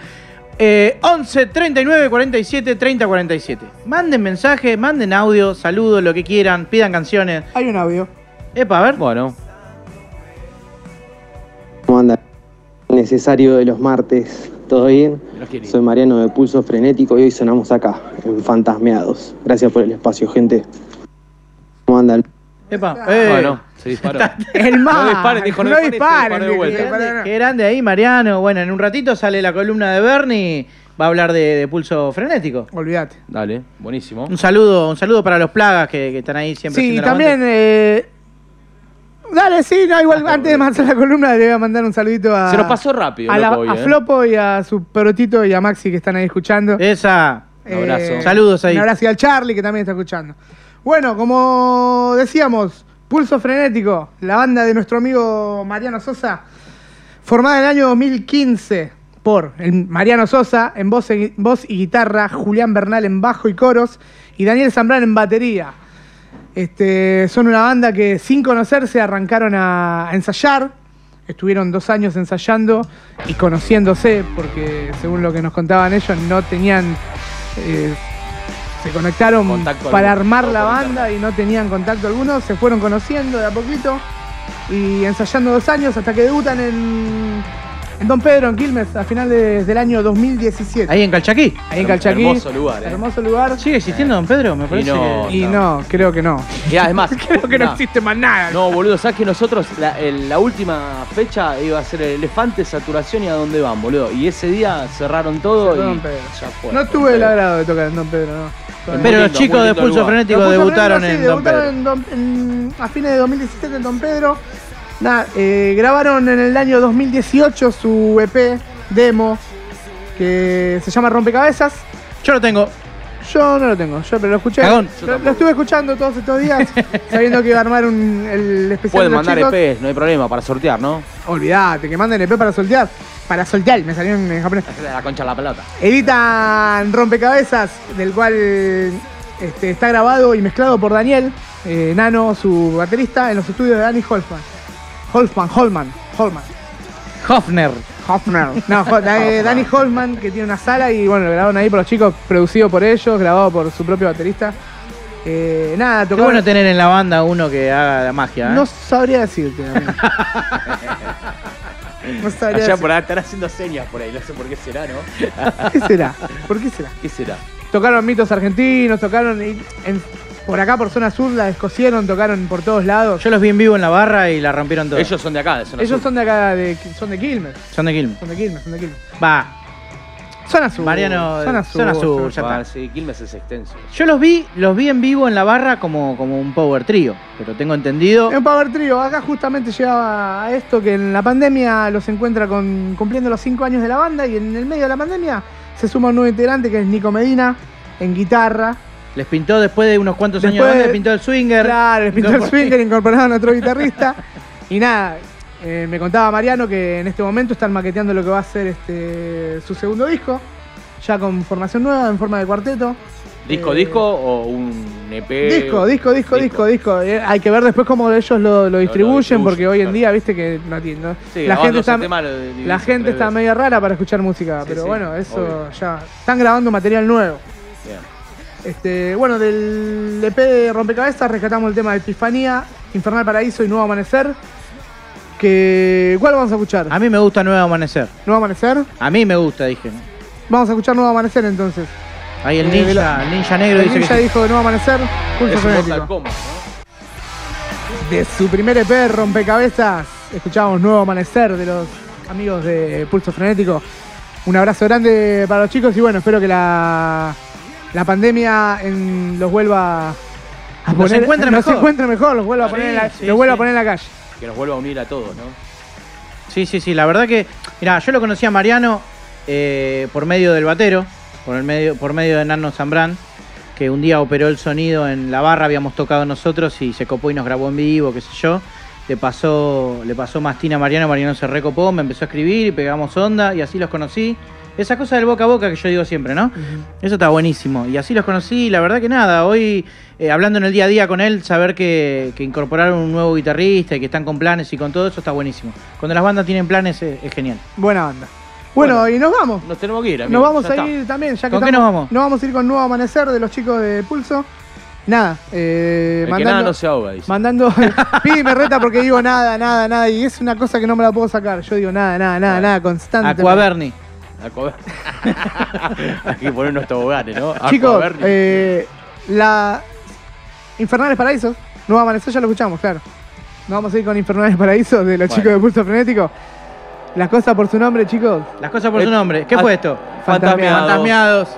eh, 11 39 47 30 47. Manden mensajes, manden audio, saludos, lo que quieran, pidan canciones. Hay un audio. Epa, a ver. Bueno, ¿Cómo anda? Necesario de los martes. ¿Todo bien? Soy Mariano de Pulso Frenético y hoy sonamos acá, en Fantasmeados. Gracias por el espacio, gente. ¿Cómo andan? Epa. Eh, bueno, se disparó. El más. No disparen, dijo, no no disparen. Qué grande, qué grande ahí, Mariano. Bueno, en un ratito sale la columna de Bernie. Va a hablar de, de pulso frenético. Olvídate. Dale, buenísimo. Un saludo, un saludo para los plagas que, que están ahí siempre. Sí, el también. Eh, dale, sí, no, igual antes de mandar la columna le voy a mandar un saludito a. Se nos pasó rápido, a, la- loco, hoy, a ¿eh? Flopo y a su perotito y a Maxi que están ahí escuchando. Esa. Un abrazo. Saludos ahí. Un abrazo y al Charlie que también está escuchando. Bueno, como decíamos, Pulso Frenético, la banda de nuestro amigo Mariano Sosa, formada en el año 2015 por el Mariano Sosa en voz, y- voz y guitarra, Julián Bernal en bajo y coros y Daniel Zambrán en batería. Este, son una banda que sin conocerse arrancaron a, a ensayar. Estuvieron dos años ensayando y conociéndose, porque según lo que nos contaban ellos, no tenían. eh, se conectaron Contacto para alguno, armar la banda y no tenían contacto alguno. Se fueron conociendo de a poquito y ensayando dos años hasta que debutan en, en Don Pedro, en Quilmes, a finales del año 2017. Ahí en Calchaquí. Ahí en Calchaquí. Hermoso lugar, ¿eh? Hermoso lugar. ¿Sigue existiendo Don Pedro? Me parece. no. que- Y no, creo que no. Y además, Creo que no, existe más nada. No, boludo, sabes que nosotros la, el- la última fecha iba a ser el elefante, saturación y a dónde van, boludo. Y ese día cerraron todo Cerró y Don Pedro. ya fue. No Don tuve el agrado de tocar en Don Pedro, no. Pero los chicos de Pulso lugar. Frenético debutaron Frenético, en sí, Don debutaron Pedro. en Don- en- a fines de 2017 en Don Pedro. Nada, eh, grabaron en el año 2018 su EP, demo, que se llama Rompecabezas. Yo lo tengo. Yo no lo tengo, yo pero lo escuché. Cagón. Yo Lo, lo tampoco. estuve escuchando todos estos días, sabiendo que iba a armar un, el especial Pueden de los mandar chicos. EPs, no hay problema, para sortear, ¿no? Olvídate, que manden EP para soltear. Para soltear, me salió en, japonés. La concha de la pelota. Editan Rompecabezas, del cual este, está grabado y mezclado por Daniel, eh, Nano, su baterista, en los estudios de Danny Holzman. Holzman, Holman, Holman. Hofner. Hofner. No, Jo- eh, Danny Holman, que tiene una sala y bueno, lo grabaron ahí por los chicos, producido por ellos, grabado por su propio baterista. Eh, nada, Qué tocaron. bueno tener en la banda uno que haga la magia. ¿eh? No sabría decirte, amigo. No sabría Allá decirte. por ahí estar haciendo señas por ahí, no sé por qué será, ¿no? ¿Qué será? ¿Por qué será? ¿Qué será? Tocaron mitos argentinos, tocaron y- en- por acá por zona sur, la descosieron, tocaron por todos lados. Yo los vi en vivo en la barra y la rompieron todos. Ellos son de acá, de zona Ellos sur. son de acá, de, son de Quilmes. son de Quilmes. Son de Quilmes, son de Quilmes. Va. Zona sur. Mariano, Zona sur. zona sur, ya Ah, está. sí, Quilmes es extenso. Yo los vi, los vi en vivo en la barra como, como un power trío, pero tengo entendido. Es un Power Trio. Acá justamente llegaba a esto que en la pandemia los encuentra con, cumpliendo los 5 años de la banda y en el medio de la pandemia se suma un nuevo integrante que es Nico Medina en guitarra. Les pintó después de unos cuantos Después años les pintó el swinger. Claro, les pintó el swinger, incorporaron a otro guitarrista. Y nada, eh, me contaba Mariano que en este momento están maqueteando lo que va a ser este, su segundo disco, ya con formación nueva, en forma de cuarteto. ¿Disco, Eh, disco o un EP? Disco, disco, disco, disco, disco. Eh, hay que ver después cómo ellos lo, lo distribuyen, distribuyen, porque hoy en claro. día, viste que no tiene. ¿no? Sí, la gente está, ese tema lo dividen la gente está medio rara para escuchar música, Sí, pero sí, bueno, eso obvio. ya. Están grabando material nuevo. Bien. Este, bueno, del EP de Rompecabezas rescatamos el tema de Epifanía, Infernal Paraíso y Nuevo Amanecer. Que, ¿Cuál vamos a escuchar? A mí me gusta Nuevo Amanecer. ¿Nuevo Amanecer? A mí me gusta, dije. Vamos a escuchar Nuevo Amanecer entonces. Ahí el Eh, ninja, la- el ninja negro El dice ninja que sí. dijo Nuevo Amanecer, pulso frenético. De su primer EP, Rompecabezas, escuchamos Nuevo Amanecer de los amigos de Pulso Frenético. Un abrazo grande para los chicos y bueno, espero que la, la pandemia en- los vuelva a Los poner, encuentre los mejor. encuentre mejor, los vuelva a Sí, poner, en la, sí, los vuelva sí. a poner en la calle. Que nos vuelva a unir a todos, ¿no? Sí, sí, sí. La verdad que, mira, yo lo conocí a Mariano eh, por medio del batero, por el medio, por medio de Nano Zambrán, que un día operó el sonido en la barra, habíamos tocado nosotros y se copó y nos grabó en vivo, qué sé yo. Le pasó, le pasó mastina a Mariano, Mariano se recopó, me empezó a escribir y pegamos onda y así los conocí. Esa cosa del boca a boca que yo digo siempre, ¿no? Eso está buenísimo. Y así los conocí. y La verdad que nada, hoy eh, hablando en el día a día con él, saber que, que incorporaron un nuevo guitarrista y que están con planes y con todo eso está buenísimo. Cuando las bandas tienen planes es, es genial. Buena banda. Bueno, Bueno. y nos vamos. Nos tenemos que ir, amigo. Nos vamos ya a está. ir también, ya que ¿Con qué nos vamos? Nos vamos a ir con Nuevo Amanecer de los chicos de Pulso. Nada, eh, El que nada no se ahoga, dice. Mandando. Pidi me reta porque digo nada, nada, nada. Y es una cosa que no me la puedo sacar. Yo digo nada, nada, nada, nada, constante. Aquaverni. Aquaver- Hay que poner unos toboganes, ¿no? Chicos, eh, la. Infernales Paraísos. Nuevo Amanecer ya lo escuchamos, claro. Nos vamos a ir con Infernales Paraísos de los Bueno. chicos de Pulso Frenético. Las cosas por su nombre, chicos. Las cosas por Eh, su nombre. ¿Qué fue esto? Fantasmeados. Fantasmeados.